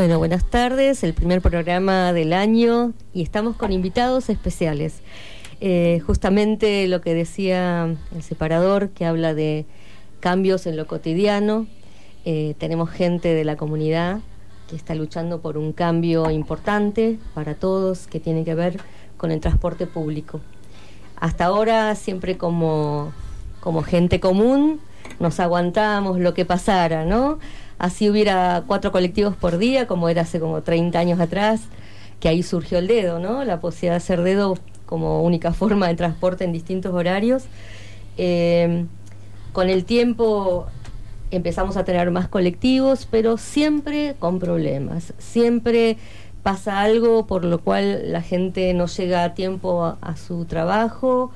Bueno, buenas tardes, el primer programa del año y estamos con invitados especiales. Eh, justamente lo que decía el separador, que habla de cambios en lo cotidiano. Eh, tenemos gente de la comunidad que está luchando por un cambio importante para todos que tiene que ver con el transporte público. Hasta ahora, siempre como, como gente común, nos aguantamos lo que pasara, ¿no? Así hubiera cuatro colectivos por día, como era hace como 30 años atrás, que ahí surgió el dedo, ¿no? La posibilidad de hacer dedo como única forma de transporte en distintos horarios. Eh, con el tiempo empezamos a tener más colectivos, pero siempre con problemas. Siempre pasa algo por lo cual la gente no llega a tiempo a su trabajo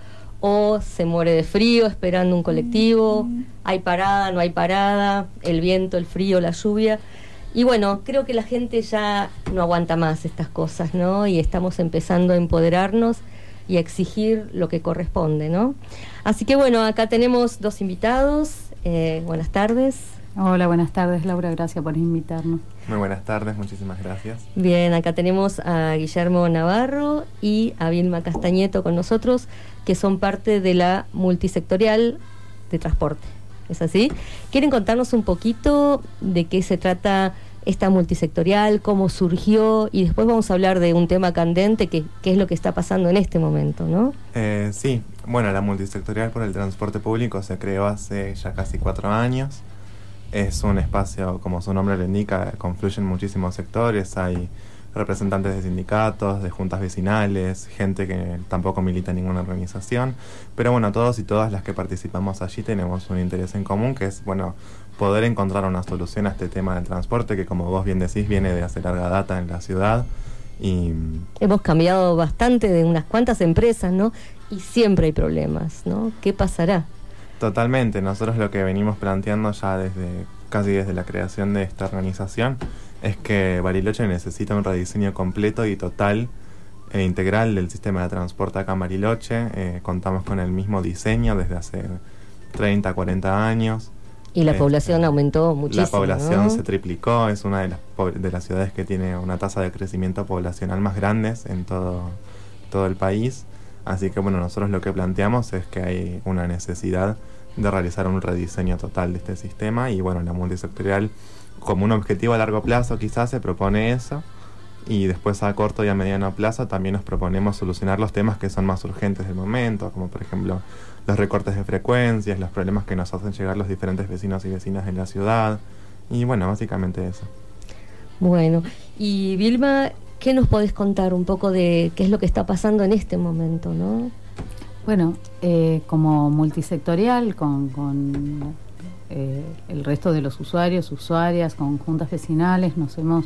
o se muere de frío esperando un colectivo, mm. hay parada, no hay parada, el viento, el frío, la lluvia. Y bueno, creo que la gente ya no aguanta más estas cosas, ¿no? Y estamos empezando a empoderarnos y a exigir lo que corresponde, ¿no? Así que bueno, acá tenemos dos invitados. Eh, buenas tardes. Hola, buenas tardes Laura, gracias por invitarnos. Muy buenas tardes, muchísimas gracias. Bien, acá tenemos a Guillermo Navarro y a Vilma Castañeto con nosotros que son parte de la multisectorial de transporte. ¿Es así? ¿Quieren contarnos un poquito de qué se trata esta multisectorial, cómo surgió y después vamos a hablar de un tema candente que, es lo que está pasando en este momento, ¿no? Eh, sí, bueno, la multisectorial por el transporte público se creó hace ya casi cuatro años. Es un espacio, como su nombre lo indica, confluyen muchísimos sectores, hay representantes de sindicatos, de juntas vecinales, gente que tampoco milita en ninguna organización, pero bueno, todos y todas las que participamos allí tenemos un interés en común que es, bueno, poder encontrar una solución a este tema del transporte que como vos bien decís viene de hace larga data en la ciudad y hemos cambiado bastante de unas cuantas empresas, ¿no? Y siempre hay problemas, ¿no? ¿Qué pasará? Totalmente, nosotros lo que venimos planteando ya desde casi desde la creación de esta organización es que Bariloche necesita un rediseño completo y total e integral del sistema de transporte acá en Bariloche. Eh, contamos con el mismo diseño desde hace 30, 40 años. Y la este, población aumentó muchísimo. La población se triplicó, es una de las, de las ciudades que tiene una tasa de crecimiento poblacional más grandes en todo, todo el país. Así que bueno, nosotros lo que planteamos es que hay una necesidad de realizar un rediseño total de este sistema y bueno, la multisectorial como un objetivo a largo plazo quizás se propone eso y después a corto y a mediano plazo también nos proponemos solucionar los temas que son más urgentes del momento, como por ejemplo los recortes de frecuencias, los problemas que nos hacen llegar los diferentes vecinos y vecinas en la ciudad y bueno, básicamente eso. Bueno, y Vilma, ¿qué nos podés contar un poco de qué es lo que está pasando en este momento, no? Bueno, eh, como multisectorial, con, con eh, el resto de los usuarios, usuarias, con juntas vecinales, nos hemos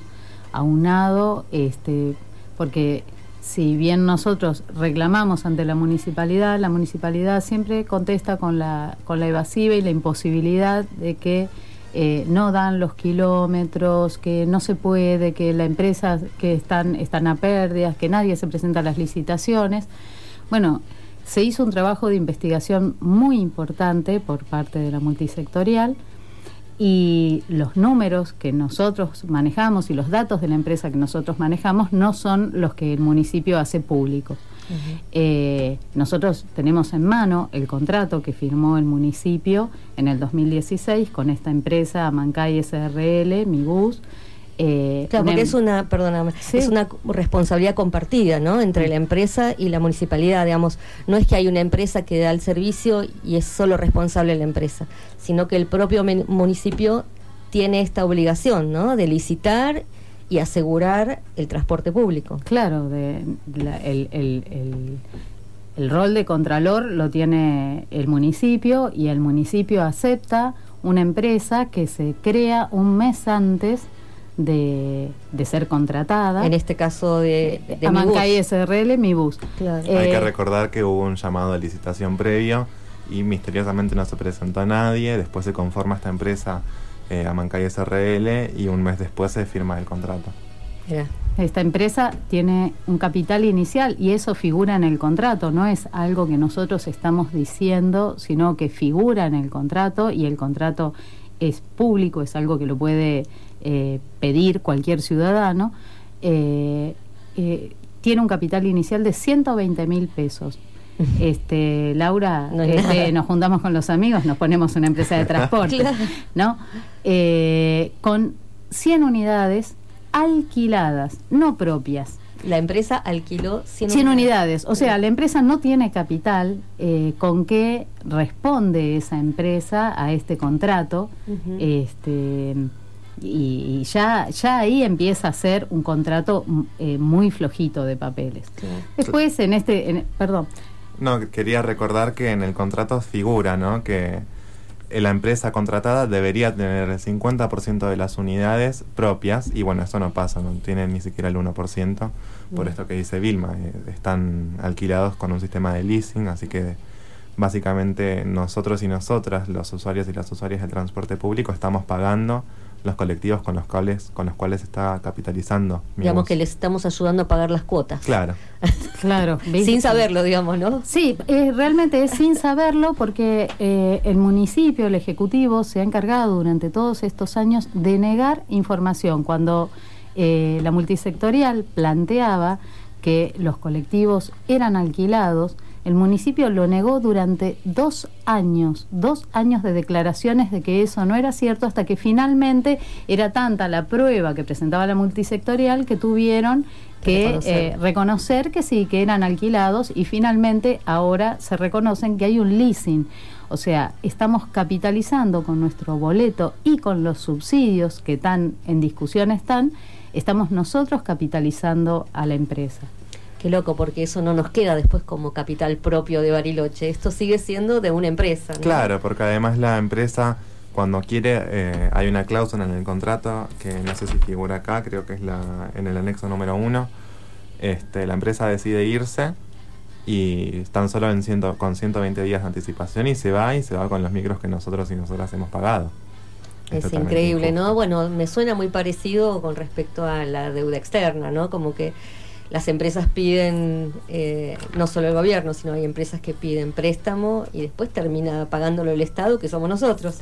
aunado, este, porque si bien nosotros reclamamos ante la municipalidad, la municipalidad siempre contesta con la, con la evasiva y la imposibilidad de que eh, no dan los kilómetros, que no se puede, que la empresa que están, están a pérdidas, que nadie se presenta a las licitaciones. Bueno, se hizo un trabajo de investigación muy importante por parte de la multisectorial y los números que nosotros manejamos y los datos de la empresa que nosotros manejamos no son los que el municipio hace público. Eh, nosotros tenemos en mano el contrato que firmó el municipio en el 2016 con esta empresa Mancay SRL, Mibus, eh, claro, porque es una, perdóname, es una responsabilidad compartida, ¿no? Entre la empresa y la municipalidad, digamos. No es que hay una empresa que da el servicio y es solo responsable la empresa, sino que el propio municipio tiene esta obligación, ¿no? De licitar y asegurar el transporte público. Claro, de, el, el, el rol de contralor lo tiene el municipio y el municipio acepta una empresa que se crea un mes antes de, ser contratada. En este caso de, de Amancay SRL, mi bus. Hay que eh, recordar que hubo un llamado de licitación previo y misteriosamente no se presentó a nadie. Después se conforma esta empresa eh, Amancay SRL y un mes después se firma el contrato. Esta empresa tiene un capital inicial y eso figura en el contrato, no es algo que nosotros estamos diciendo, sino que figura en el contrato y el contrato es público, es algo que lo puede eh, pedir cualquier ciudadano, tiene un capital inicial de 120 mil pesos. Este, Laura, este, nos juntamos con los amigos, nos ponemos una empresa de transporte, ¿no? con 100 unidades alquiladas, no propias. La empresa alquiló 100, 100 unidades. O sea, la empresa no tiene capital. Eh, ¿Con qué responde esa empresa a este contrato? este, y, ya, ya ahí empieza a ser un contrato mm, eh, muy flojito de papeles. Después, en este. perdón. No, quería recordar que en el contrato figura, ¿no? Que la empresa contratada debería tener el 50% de las unidades propias y bueno, eso no pasa, no tienen ni siquiera el 1%, por esto que dice Vilma, eh, están alquilados con un sistema de leasing, así que básicamente nosotros y nosotras, los usuarios y las usuarias del transporte público, estamos pagando los colectivos con los cuales con los cuales está capitalizando. Digamos que les estamos ayudando a pagar las cuotas. Claro. claro. sin saberlo, digamos, ¿no? Sí, eh, realmente es sin saberlo porque eh, el municipio, el ejecutivo, se ha encargado durante todos estos años de negar información. Cuando eh, la multisectorial planteaba que los colectivos eran alquilados, el municipio lo negó durante dos años, dos años de declaraciones de que eso no era cierto, hasta que finalmente era tanta la prueba que presentaba la multisectorial que tuvieron que eh, reconocer. que sí, que eran alquilados y finalmente ahora se reconocen que hay un leasing. O sea, estamos capitalizando con nuestro boleto y con los subsidios que están en discusión están, estamos nosotros capitalizando a la empresa. Qué loco, porque eso no nos queda después como capital propio de Bariloche. Esto sigue siendo de una empresa. Claro, porque además la empresa, cuando quiere, eh, hay una cláusula en el contrato que no sé si figura acá, creo que es la en el anexo número uno. Este, la empresa decide irse y están solo en ciento, con 120 días de anticipación y se va y se va con los micros que nosotros y nosotras hemos pagado. Es, increíble, ¿no? Bueno, me suena muy parecido con respecto a la deuda externa, ¿no? Como que las empresas piden, eh, no solo el gobierno, sino hay empresas que piden préstamo y después termina pagándolo el Estado, que somos nosotros.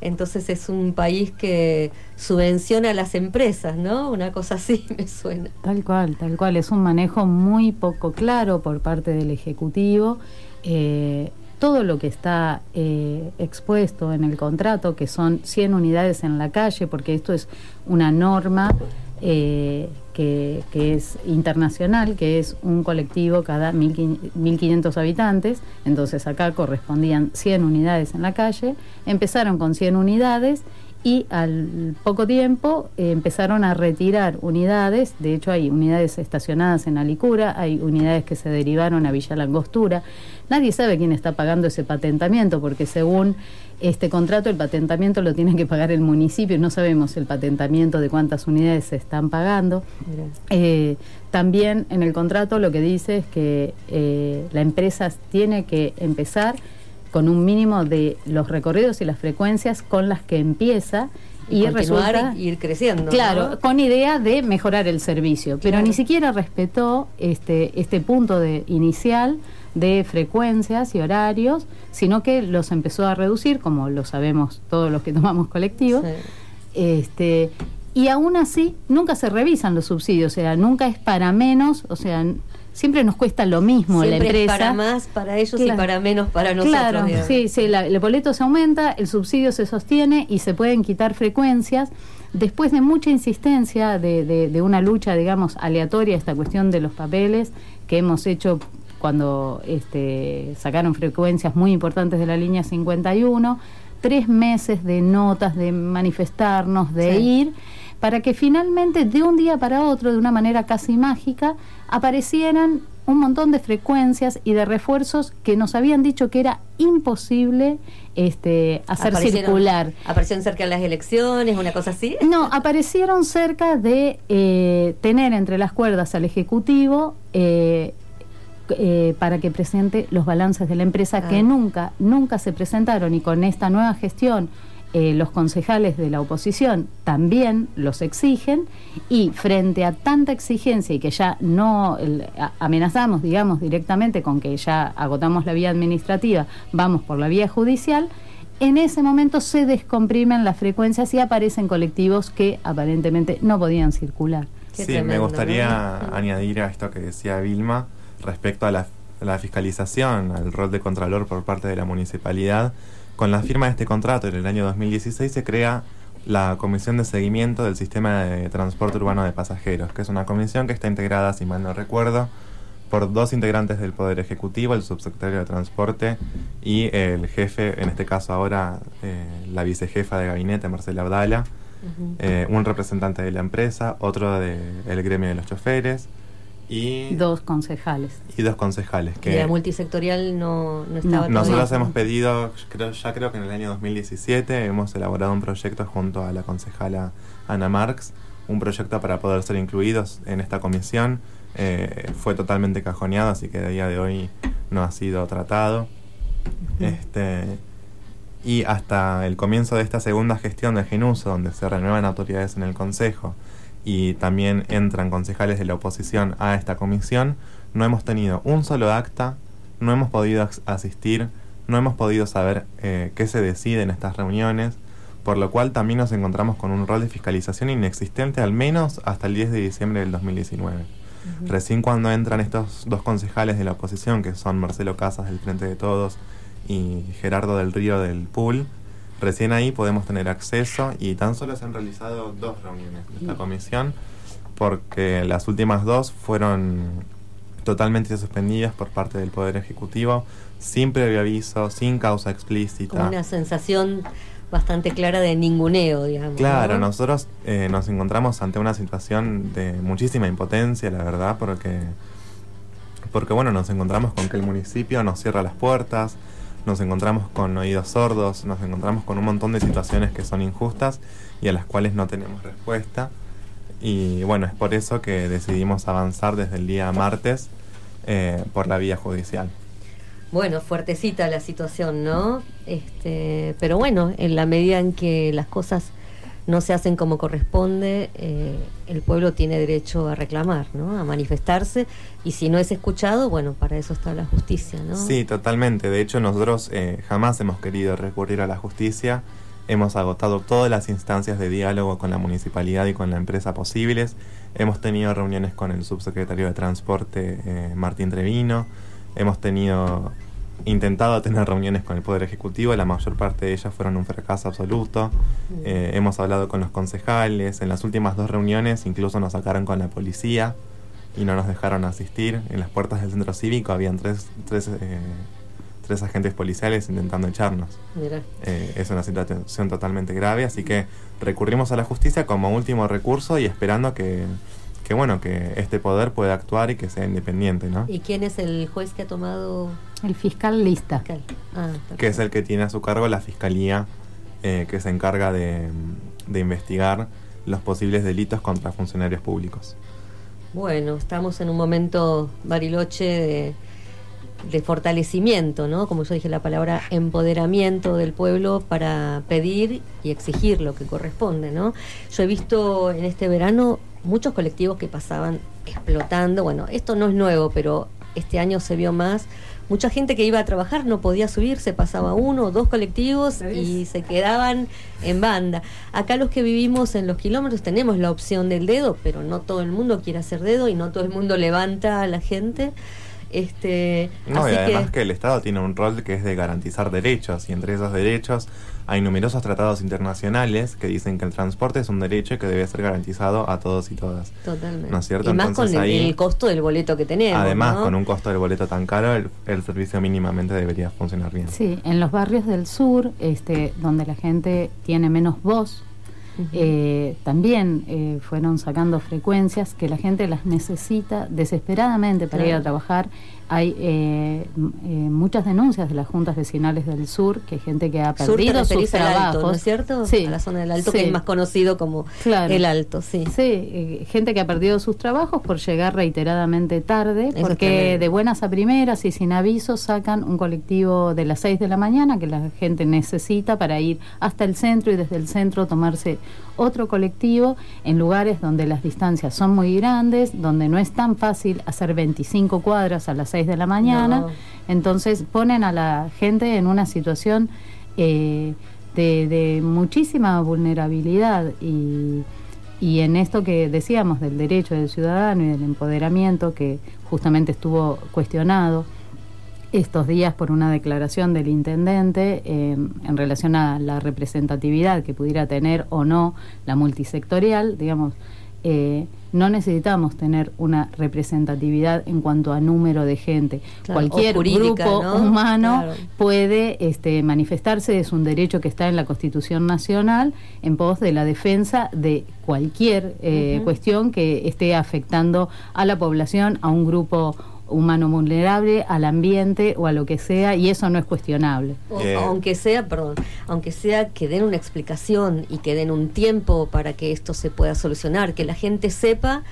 Entonces es un país que subvenciona a las empresas, ¿no? Una cosa así me suena. Tal cual, tal cual. Es un manejo muy poco claro por parte del Ejecutivo. Eh, todo lo que está eh, expuesto en el contrato, que son 100 unidades en la calle, porque esto es una norma eh, que, es internacional, que es un colectivo cada 1.500 habitantes, entonces acá correspondían 100 unidades en la calle, empezaron con 100 unidades y al poco tiempo eh, empezaron a retirar unidades, de hecho hay unidades estacionadas en Alicura, hay unidades que se derivaron a Villa Langostura, nadie sabe quién está pagando ese patentamiento porque según este contrato el patentamiento lo tiene que pagar el municipio, no sabemos el patentamiento de cuántas unidades se están pagando. Eh, también en el contrato lo que dice es que eh, la empresa tiene que empezar con un mínimo de los recorridos y las frecuencias con las que empieza y resulta ir creciendo claro con idea de mejorar el servicio pero ni siquiera respetó este este punto de inicial de frecuencias y horarios sino que los empezó a reducir como lo sabemos todos los que tomamos colectivos este y aún así nunca se revisan los subsidios o sea nunca es para menos o sea siempre nos cuesta lo mismo la empresa. para más para ellos y para menos para nosotros. Claro, sí, sí, el boleto se aumenta, el subsidio se sostiene y se pueden quitar frecuencias. Después de mucha insistencia de, de, una lucha, digamos, aleatoria, esta cuestión de los papeles que hemos hecho cuando este, sacaron frecuencias muy importantes de la línea 51, tres meses de notas, de manifestarnos, de ir para que finalmente de un día para otro, de una manera casi mágica, aparecieran un montón de frecuencias y de refuerzos que nos habían dicho que era imposible este, hacer circular. ¿Aparecieron cerca de las elecciones, una cosa así? No, aparecieron cerca de eh, tener entre las cuerdas al Ejecutivo eh, eh, para que presente los balances de la empresa que ah. nunca, nunca se presentaron y con esta nueva gestión eh, los concejales de la oposición también los exigen y frente a tanta exigencia y que ya no amenazamos, digamos, directamente con que ya agotamos la vía administrativa, vamos por la vía judicial, en ese momento se descomprimen las frecuencias y aparecen colectivos que aparentemente no podían circular. sí, me gustaría añadir a esto que decía Vilma respecto a la, la, fiscalización, al rol de contralor por parte de la municipalidad. Con la firma de este contrato en el año 2016 se crea la Comisión de Seguimiento del Sistema de Transporte Urbano de Pasajeros, que es una comisión que está integrada, si mal no recuerdo, por dos integrantes del Poder Ejecutivo, el subsecretario de Transporte y el jefe, en este caso ahora eh, la vicejefa de gabinete, Marcela Abdala, eh, un representante de la empresa, otro del gremio de los choferes, y dos concejales. Y dos concejales. Que la multisectorial no, no estaba Nosotros hemos pedido, creo, ya creo que en el año 2017, hemos elaborado un proyecto junto a la concejala Ana Marx, un proyecto para poder ser incluidos en esta comisión. Eh, fue totalmente cajoneado, así que a día de hoy no ha sido tratado. este, y hasta el comienzo de esta segunda gestión de Genuso, donde se renuevan autoridades en el Consejo, y también entran concejales de la oposición a esta comisión, no hemos tenido un solo acta, no hemos podido asistir, no hemos podido saber eh, qué se decide en estas reuniones, por lo cual también nos encontramos con un rol de fiscalización inexistente al menos hasta el 10 de diciembre del 2019. Recién cuando entran estos dos concejales de la oposición, que son Marcelo Casas del Frente de Todos y Gerardo del Río del PUL, Recién ahí podemos tener acceso y tan solo se han realizado dos reuniones de esta comisión porque las últimas dos fueron totalmente suspendidas por parte del Poder Ejecutivo, sin previo aviso, sin causa explícita. Una sensación bastante clara de ninguneo, digamos. Claro, nosotros eh, nos encontramos ante una situación de muchísima impotencia, la verdad, porque, porque bueno, nos encontramos con que el municipio nos cierra las puertas, nos encontramos con oídos sordos, nos encontramos con un montón de situaciones que son injustas y a las cuales no tenemos respuesta. Y bueno, es por eso que decidimos avanzar desde el día martes eh, por la vía judicial. Bueno, fuertecita la situación, ¿no? Este, pero bueno, en la medida en que las cosas no se hacen como corresponde, eh, el pueblo tiene derecho a reclamar, ¿no? a manifestarse, y si no es escuchado, bueno, para eso está la justicia. ¿no? Sí, totalmente. De hecho, nosotros eh, jamás hemos querido recurrir a la justicia. Hemos agotado todas las instancias de diálogo con la municipalidad y con la empresa posibles. Hemos tenido reuniones con el subsecretario de Transporte, eh, Martín Trevino. Hemos tenido intentado tener reuniones con el Poder Ejecutivo, la mayor parte de ellas fueron un fracaso absoluto. Eh, hemos hablado con los concejales, en las últimas dos reuniones incluso nos sacaron con la policía y no nos dejaron asistir. En las puertas del centro cívico habían tres, tres, eh, tres agentes policiales intentando echarnos. Eh, es una situación totalmente grave, así que recurrimos a la justicia como último recurso y esperando que que bueno, que este poder pueda actuar y que sea independiente, ¿no? ¿Y quién es el juez que ha tomado? El fiscal lista. Ah, que es el que tiene a su cargo la fiscalía eh, que se encarga de, investigar los posibles delitos contra funcionarios públicos. Bueno, estamos en un momento, Bariloche, de, de, fortalecimiento, ¿no? Como yo dije la palabra empoderamiento del pueblo para pedir y exigir lo que corresponde, ¿no? Yo he visto en este verano muchos colectivos que pasaban explotando. Bueno, esto no es nuevo, pero este año se vio más. Mucha gente que iba a trabajar no podía subirse, pasaba uno o dos colectivos y se quedaban en banda. Acá los que vivimos en los kilómetros tenemos la opción del dedo, pero no todo el mundo quiere hacer dedo y no todo el mundo levanta a la gente. Este, no, y además que... el Estado tiene un rol que es de garantizar derechos, y entre esos derechos hay numerosos tratados internacionales que dicen que el transporte es un derecho que debe ser garantizado a todos y todas. Totalmente. ¿No es cierto? Y más con el, costo del boleto que tenemos. Además, con un costo del boleto tan caro, el, servicio mínimamente debería funcionar bien. Sí, en los barrios del sur, este, donde la gente tiene menos voz, eh, también eh, fueron sacando frecuencias que la gente las necesita desesperadamente para ir a trabajar hay eh, eh, muchas denuncias de las juntas vecinales del sur, que gente que ha perdido sus trabajos. ¿no es cierto? Sí. A la zona del Alto, que es más conocido como el Alto, sí. Sí, eh, gente que ha perdido sus trabajos por llegar reiteradamente tarde, porque de buenas a primeras y sin aviso sacan un colectivo de las 6 de la mañana que la gente necesita para ir hasta el centro y desde el centro tomarse otro colectivo en lugares donde las distancias son muy grandes, donde no es tan fácil hacer 25 cuadras a las 6 de la mañana. Entonces ponen a la gente en una situación eh, de, muchísima vulnerabilidad y, y en esto que decíamos del derecho del ciudadano y del empoderamiento que justamente estuvo cuestionado estos días por una declaración del intendente eh, en relación a la representatividad que pudiera tener o no la multisectorial, digamos, eh, no necesitamos tener una representatividad en cuanto a número de gente. Cualquier grupo humano puede este, manifestarse, es un derecho que está en la Constitución Nacional en pos de la defensa de cualquier eh, cuestión que esté afectando a la población, a un grupo humano vulnerable, al ambiente o a lo que sea, y eso no es cuestionable. aunque sea, perdón, aunque sea que den una explicación y que den un tiempo para que esto se pueda solucionar, que la gente sepa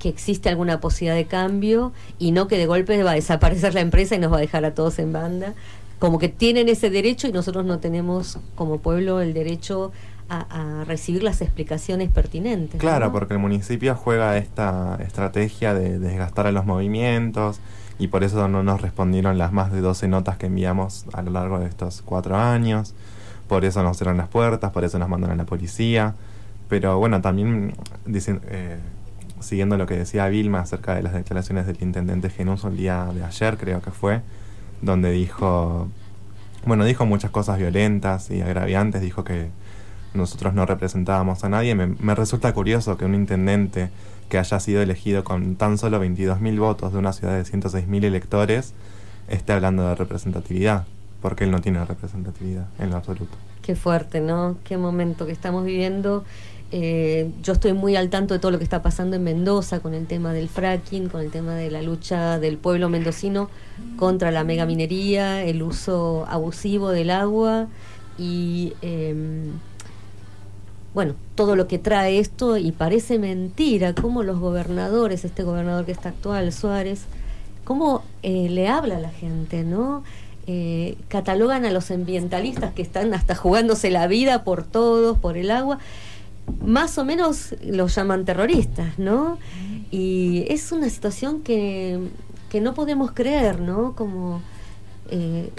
que existe alguna posibilidad de cambio y no que de golpe va a desaparecer la empresa y nos va a dejar a todos en banda. Como que tienen ese derecho y nosotros no tenemos como pueblo el derecho a, recibir las explicaciones pertinentes. Claro, porque el municipio juega esta estrategia de desgastar a los movimientos y por eso no nos respondieron las más de 12 notas que enviamos a lo largo de estos cuatro años, por eso nos cerraron las puertas, por eso nos mandan a la policía, pero bueno, también dicen, eh, siguiendo lo que decía Vilma acerca de las declaraciones del intendente Genuso el día de ayer, creo que fue, donde dijo, bueno, dijo muchas cosas violentas y agraviantes, dijo que nosotros no representábamos a nadie. Me, resulta curioso que un intendente que haya sido elegido con tan solo 22.000 votos de una ciudad de 106.000 electores esté hablando de representatividad, porque él no tiene representatividad en lo absoluto. Qué fuerte, ¿no? Qué momento que estamos viviendo. Eh, yo estoy muy al tanto de todo lo que está pasando en Mendoza con el tema del fracking, con el tema de la lucha del pueblo mendocino contra la megaminería, el uso abusivo del agua y em, bueno, todo lo que trae esto y parece mentira cómo los gobernadores, este gobernador que está actual, Suárez, cómo eh, le habla a la gente, ¿no? Eh, catalogan a los ambientalistas que están hasta jugándose la vida por todos, por el agua, más o menos los llaman terroristas, ¿no? Y es una situación que, que no podemos creer, ¿no? Como... Eh,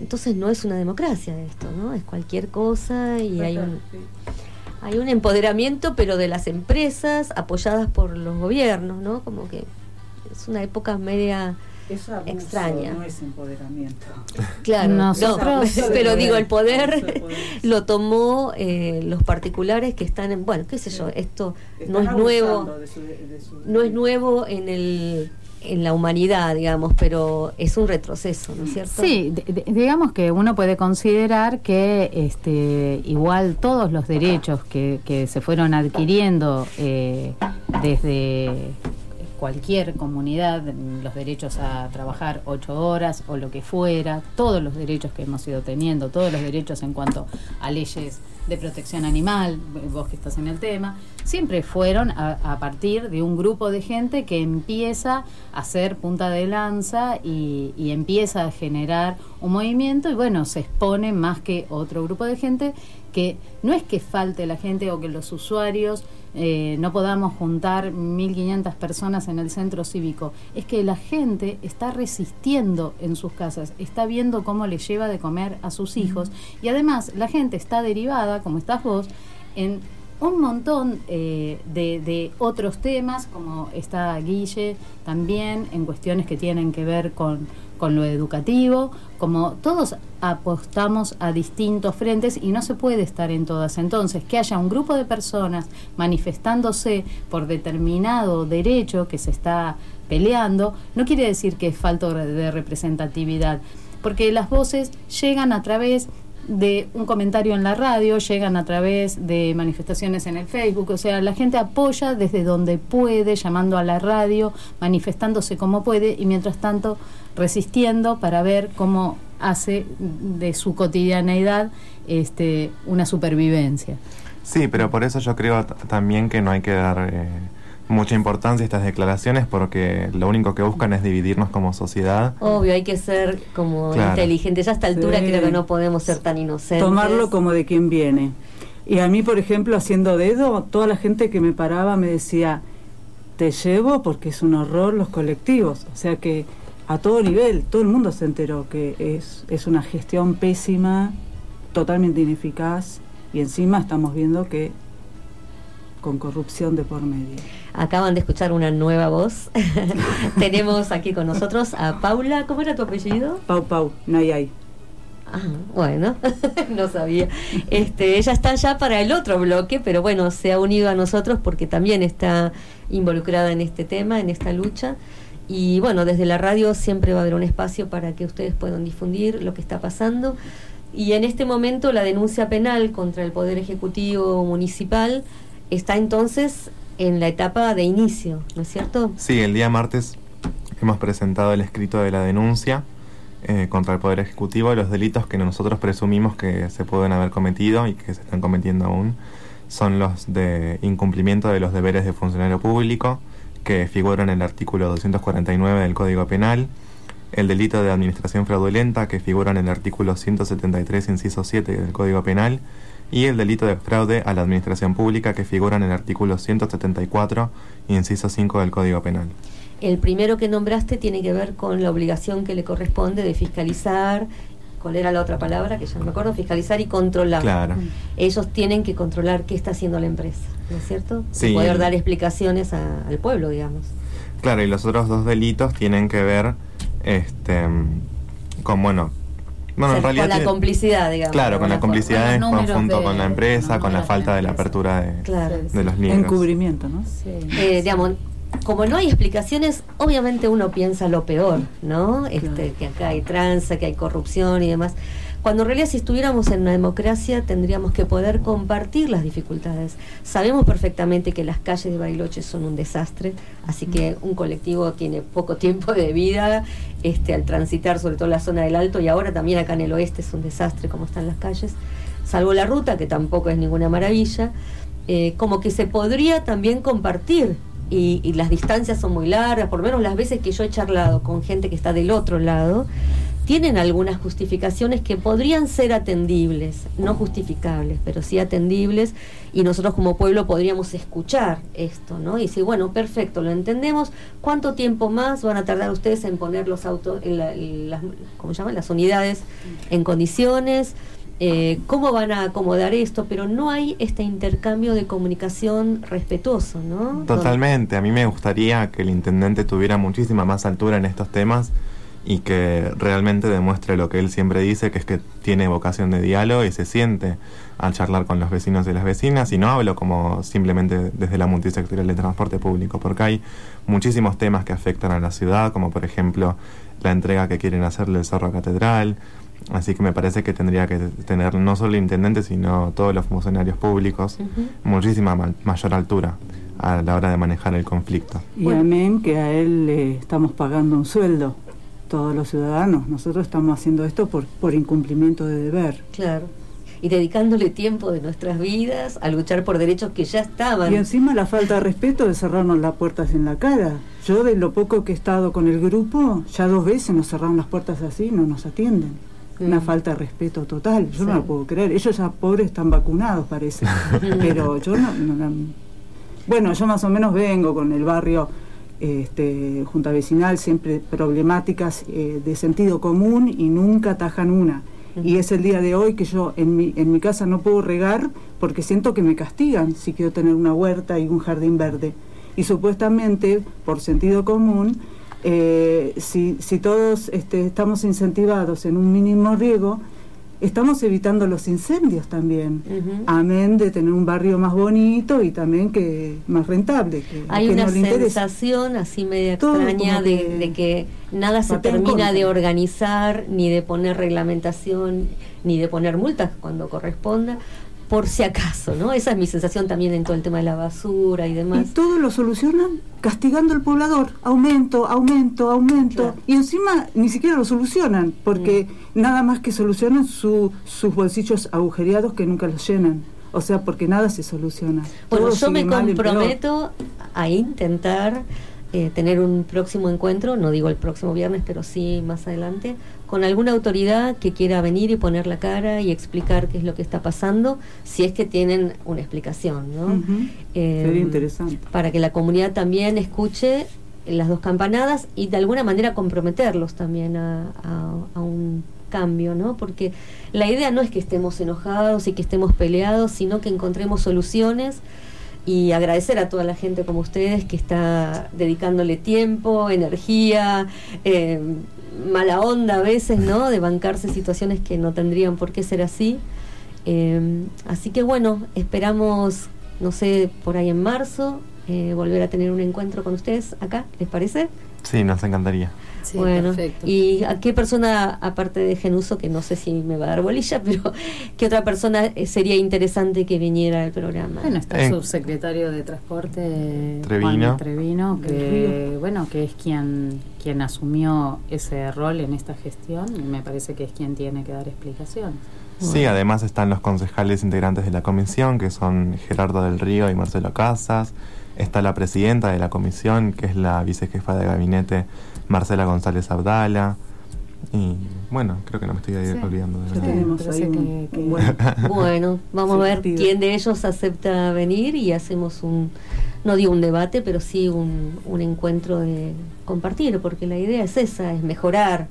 entonces no es una democracia esto, ¿no? Es cualquier cosa y hay un hay un empoderamiento, pero de las empresas apoyadas por los gobiernos, ¿no? Como que es una época media extraña. No es empoderamiento. Claro, Nosotros, pero digo, el poder lo tomó eh, los particulares que están en, bueno, qué sé yo, esto no es nuevo, no es nuevo en el en la humanidad, digamos, pero es un retroceso, ¿no es cierto? Sí, digamos que uno puede considerar que este, igual todos los derechos que, que se fueron adquiriendo eh, desde cualquier comunidad, los derechos a trabajar ocho horas o lo que fuera, todos los derechos que hemos ido teniendo, todos los derechos en cuanto a leyes de protección animal, vos que estás en el tema, siempre fueron a, partir de un grupo de gente que empieza a ser punta de lanza y, empieza a generar un movimiento y bueno, se expone más que otro grupo de gente que no es que falte la gente o que los usuarios eh, no podamos juntar 1.500 personas en el centro cívico. Es que la gente está resistiendo en sus casas, está viendo cómo le lleva de comer a sus hijos y además la gente está derivada, como estás vos, en un montón eh, de, de, otros temas, como está Guille también, en cuestiones que tienen que ver con con lo educativo, como todos apostamos a distintos frentes y no se puede estar en todas. Entonces, que haya un grupo de personas manifestándose por determinado derecho que se está peleando, no quiere decir que es falta de representatividad, porque las voces llegan a través de un comentario en la radio, llegan a través de manifestaciones en el Facebook, o sea, la gente apoya desde donde puede, llamando a la radio, manifestándose como puede y mientras tanto resistiendo para ver cómo hace de su cotidianeidad este, una supervivencia. Sí, pero por eso yo creo también que no hay que dar eh, mucha importancia a estas declaraciones porque lo único que buscan es dividirnos como sociedad. Obvio, hay que ser como inteligentes. Ya a esta altura creo que no podemos ser tan inocentes. Tomarlo como de quien viene. Y a mí, por ejemplo, haciendo dedo, toda la gente que me paraba me decía, te llevo porque es un horror los colectivos. O sea que a todo nivel, todo el mundo se enteró que es, es una gestión pésima totalmente ineficaz y encima estamos viendo que con corrupción de por medio. Acaban de escuchar una nueva voz. Tenemos aquí con nosotros a Paula. ¿Cómo era tu apellido? Pau Pau, Nayay. Ah, bueno, no sabía. Este, ella está ya para el otro bloque, pero bueno, se ha unido a nosotros porque también está involucrada en este tema, en esta lucha. Y bueno, desde la radio siempre va a haber un espacio para que ustedes puedan difundir lo que está pasando. Y en este momento la denuncia penal contra el Poder Ejecutivo Municipal está entonces en la etapa de inicio, ¿no es cierto? Sí, el día martes hemos presentado el escrito de la denuncia eh, contra el Poder Ejecutivo, los delitos que nosotros presumimos que se pueden haber cometido y que se están cometiendo aún son los de incumplimiento de los deberes de funcionario público, que figuran en el artículo 249 del Código Penal, el delito de administración fraudulenta, que figura en el artículo 173, inciso 7 del Código Penal, y el delito de fraude a la administración pública, que figura en el artículo 174, inciso 5 del Código Penal. El primero que nombraste tiene que ver con la obligación que le corresponde de fiscalizar. ¿Cuál era la otra palabra? Que ya no me acuerdo. Fiscalizar y controlar. Claro. Ellos tienen que controlar qué está haciendo la empresa, ¿no es cierto? Sí. Y poder dar explicaciones a- al pueblo, digamos. Claro, y los otros dos delitos tienen que ver este, con, bueno, bueno, O sea, en realidad con la tiene- complicidad, digamos. Claro, con la complicidad en conjunto de- con la empresa, con la falta de de la apertura de, Claro. de los libros. Encubrimiento, ¿no? Sí. Eh, digamos, como no hay explicaciones, obviamente uno piensa lo peor, ¿no? Este, que acá hay tranza, que hay corrupción y demás. Cuando en realidad si estuviéramos en una democracia tendríamos que poder compartir las dificultades. Sabemos perfectamente que las calles de Bariloche son un desastre, así que un colectivo tiene poco tiempo de vida este, al transitar sobre todo la zona del Alto y ahora también acá en el oeste es un desastre como están las calles, salvo la ruta que tampoco es ninguna maravilla, eh, como que se podría también compartir y, y las distancias son muy largas, por lo menos las veces que yo he charlado con gente que está del otro lado, tienen algunas justificaciones que podrían ser atendibles, no justificables, pero sí atendibles, y nosotros como pueblo podríamos escuchar esto, ¿no? Y decir, bueno, perfecto, lo entendemos, ¿cuánto tiempo más van a tardar ustedes en poner los autos, en la- ¿cómo llaman? Las unidades en condiciones? Eh, ¿Cómo van a acomodar esto? Pero no hay este intercambio de comunicación respetuoso, ¿no? Totalmente, a mí me gustaría que el intendente tuviera muchísima más altura en estos temas y que realmente demuestre lo que él siempre dice, que es que tiene vocación de diálogo y se siente al charlar con los vecinos y las vecinas, y no hablo como simplemente desde la multisectorial de transporte público, porque hay muchísimos temas que afectan a la ciudad, como por ejemplo la entrega que quieren hacerle el Cerro Catedral, así que me parece que tendría que tener no solo el intendente, sino todos los funcionarios públicos muchísima ma- mayor altura a la hora de manejar el conflicto. Y Bueno. amén que a él le estamos pagando un sueldo, todos los ciudadanos. Nosotros estamos haciendo esto por, por incumplimiento de deber. Claro. Y dedicándole tiempo de nuestras vidas a luchar por derechos que ya estaban. Y encima la falta de respeto de cerrarnos las puertas en la cara. Yo de lo poco que he estado con el grupo, ya dos veces nos cerraron las puertas así, no nos atienden. Una falta de respeto total, yo no lo puedo creer. Ellos ya pobres están vacunados, parece. Pero yo no, no- no- Bueno, yo más o menos vengo con el barrio este, Junta Vecinal, siempre problemáticas eh, de sentido común y nunca atajan una. Y es el día de hoy que yo en mi, en mi casa no puedo regar porque siento que me castigan si quiero tener una huerta y un jardín verde. Y supuestamente, por sentido común, eh, si, si todos este, estamos incentivados en un mínimo riego, estamos evitando los incendios también. Ujú. Amén de tener un barrio más bonito y también que más rentable. Que, Hay que una no sensación así media extraña de, que de que nada se termina de organizar, ni de poner reglamentación, ni de poner multas cuando corresponda, por si acaso, ¿no? Esa es mi sensación también en todo el tema de la basura y Y demás. todo lo solucionan castigando al poblador, aumento, aumento, aumento, Claro. y encima ni siquiera lo solucionan, porque nada más que solucionan su- sus bolsillos agujereados que nunca los llenan. O sea, porque nada se soluciona. Bueno, Todo yo me comprometo a intentar eh, tener un próximo encuentro, no digo el próximo viernes, pero sí más adelante, con alguna autoridad que quiera venir y poner la cara y explicar qué es lo que está pasando, si es que tienen una explicación, ¿no? Eh, Sería interesante. Para que la comunidad también escuche las dos campanadas y de alguna manera comprometerlos también a, a- a un cambio, ¿no? Porque la idea no es que estemos enojados y que estemos peleados, sino que encontremos soluciones y agradecer a toda la gente como ustedes que está dedicándole tiempo, energía, eh, mala onda a veces, ¿no? De bancarse situaciones que no tendrían por qué ser así. Eh, así que bueno, esperamos, no sé, por ahí en marzo, eh, volver a tener un encuentro con ustedes acá, ¿les parece? Sí, nos encantaría. Bueno, ¿y a qué persona, aparte de Genuso, que no sé si me va a dar bolilla, pero qué otra persona eh, sería interesante que viniera al programa? Bueno, está el subsecretario de Transporte, Trevino, Trevino que, bueno, que es quien, quien asumió ese rol en esta gestión y me parece que es quien tiene que dar explicaciones. Sí, además están los concejales integrantes de la comisión, que son Gerardo del Río y Marcelo Casas. Está la presidenta de la comisión, que es la vicejefa de gabinete Marcela González Abdala. Y bueno, creo que no me estoy olvidando de bueno. vamos a ver quién de ellos acepta venir y hacemos un, no digo un debate, pero sí un, un encuentro de compartir, porque la idea es esa, es mejorar,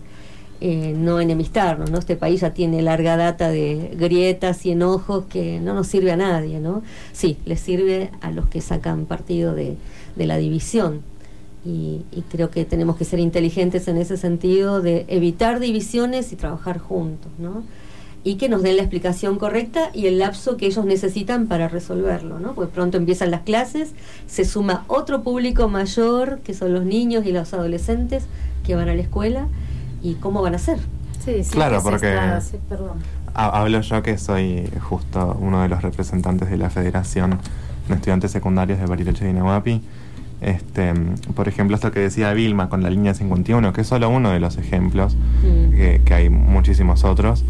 eh, no enemistarnos, ¿no? Este país ya tiene larga data de grietas y enojos que no nos sirve a nadie, ¿no? Sí, les sirve a los que sacan partido de, de la división, y, creo que tenemos que ser inteligentes en ese sentido de evitar divisiones y trabajar juntos, ¿no? Y que nos den la explicación correcta y el lapso que ellos necesitan para resolverlo, ¿no? Porque pronto empiezan las clases, se suma otro público mayor, que son los niños y los adolescentes que van a la escuela, y cómo van a ser. Sí, sí, claro, porque hablo yo que soy justo uno de los representantes de la Federación de Estudiantes Secundarios de Bariloche y Nahuapi este, por ejemplo, esto que decía Vilma con la línea 51, que es solo uno de los ejemplos, mm. que, hay muchísimos otros.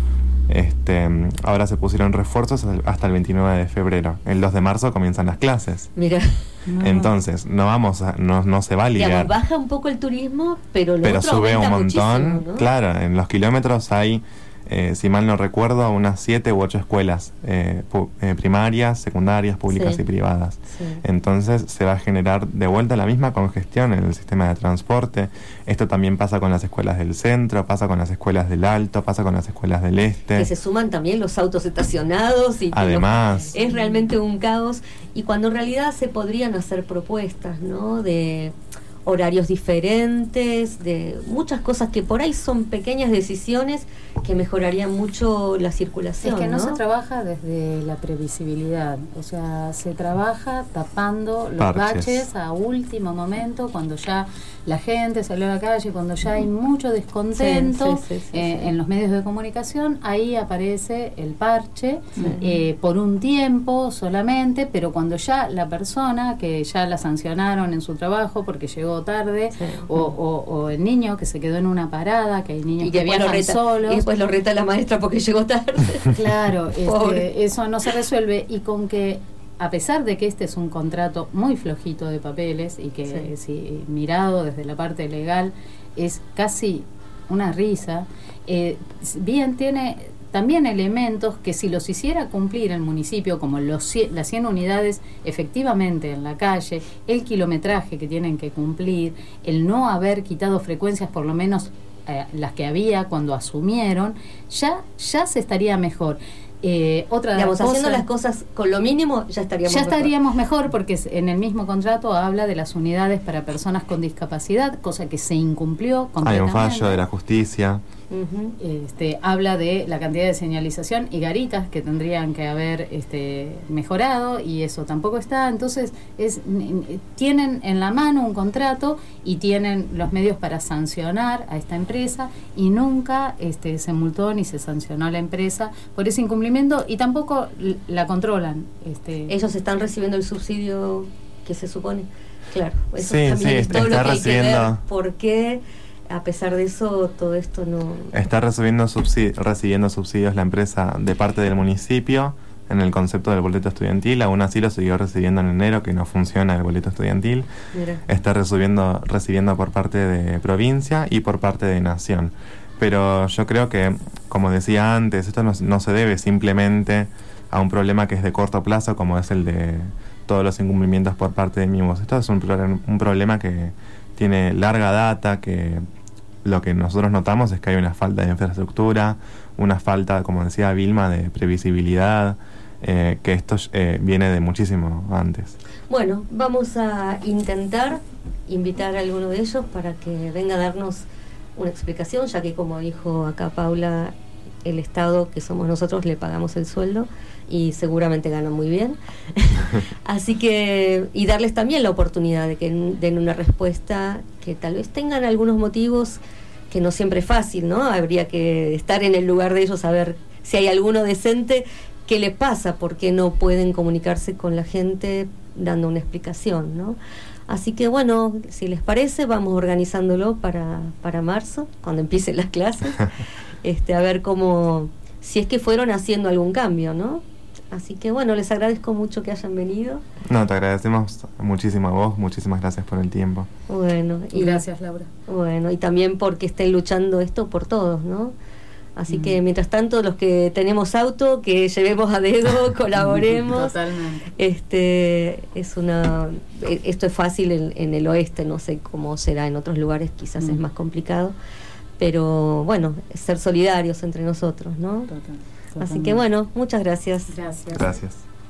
Este, ahora se pusieron refuerzos hasta el 29 de febrero. El 2 de marzo comienzan las clases. Mira. Entonces, no vamos a, no, no se va a baja un poco el turismo, pero lo Pero sube un montón. Claro, en los kilómetros hay eh, si mal no recuerdo, unas siete u ocho escuelas eh, eh, primarias, secundarias, públicas y privadas. Entonces se va a generar de vuelta la misma congestión en el sistema de transporte. Esto también pasa con las escuelas del centro, pasa con las escuelas del alto, pasa con las escuelas del este. Que se suman también los autos estacionados y además es realmente un caos y cuando en realidad se podrían hacer propuestas, ¿no? De horarios diferentes, de muchas cosas que por ahí son pequeñas decisiones que mejorarían mucho la circulación. Es que no, se trabaja desde la previsibilidad, o sea, se trabaja tapando los baches a último momento, cuando ya la gente salió a la calle, cuando ya hay mucho descontento eh, en los medios de comunicación, ahí aparece el parche eh, por un tiempo solamente, pero cuando ya la persona que ya la sancionaron en su trabajo porque llegó tarde, o, el niño que se quedó en una parada, que hay niños que viajan solos. Y después lo reta la maestra porque llegó tarde. Claro, este, eso no se resuelve y con que a pesar de que este es un contrato muy flojito de papeles y que si mirado desde la parte legal es casi una risa, eh, bien tiene también elementos que si los hiciera cumplir el municipio, como los, las 100 unidades efectivamente en la calle, el kilometraje que tienen que cumplir, el no haber quitado frecuencias por lo menos eh, las que había cuando asumieron, ya, ya se estaría mejor. Eh, otra Digamos, haciendo las cosas con lo mínimo ya estaríamos ya estaríamos mejor porque en el mismo contrato habla de las unidades para personas con discapacidad cosa que se incumplió hay un fallo de la justicia este, habla de la cantidad de señalización y garitas que tendrían que haber este, mejorado y eso tampoco está. Entonces, es, tienen en la mano un contrato y tienen los medios para sancionar a esta empresa y nunca este, se multó ni se sancionó a la empresa por ese incumplimiento y tampoco la controlan. Este. Ellos están recibiendo el subsidio que se supone. Claro, eso sí, sí, está recibiendo. ¿Por qué? A pesar de eso, todo esto no... Está recibiendo, recibiendo subsidios la empresa de parte del municipio en el concepto del boleto estudiantil, aún así lo siguió recibiendo en enero, que no funciona el boleto estudiantil. Está recibiendo, recibiendo por parte de provincia y por parte de nación. Pero yo creo que, como decía antes, esto no, no se debe simplemente a un problema que es de corto plazo, como es el de todos los incumplimientos por parte de MIMOS. Esto es un, un problema que tiene larga data, que lo que nosotros notamos es que hay una falta de infraestructura, una falta, como decía Vilma, de previsibilidad, eh, que esto eh, viene de muchísimo antes. Bueno, vamos a intentar invitar a alguno de ellos para que venga a darnos una explicación, ya que como dijo acá Paula, el Estado que somos nosotros le pagamos el sueldo y seguramente ganan muy bien. Así que, y darles también la oportunidad de que den una respuesta que tal vez tengan algunos motivos que no siempre es fácil, ¿no? Habría que estar en el lugar de ellos a ver si hay alguno decente, qué le pasa, por qué no pueden comunicarse con la gente dando una explicación, ¿no? Así que bueno, si les parece, vamos organizándolo para, para marzo, cuando empiecen las clases, este, a ver cómo, si es que fueron haciendo algún cambio, ¿no? Así que bueno, les agradezco mucho que hayan venido. No, te agradecemos muchísimo a vos, muchísimas gracias por el tiempo. Bueno, y gracias Laura. Bueno, y también porque estén luchando esto por todos, ¿no? Así que mm. mientras tanto, los que tenemos auto, que llevemos a dedo, colaboremos. Totalmente. Este, es una, e, esto es fácil en, el oeste, no sé cómo será en otros lugares, quizás es mm. más complicado, pero bueno, ser solidarios entre nosotros, ¿no? Total. Así que bueno, muchas gracias. Gracias. Gracias.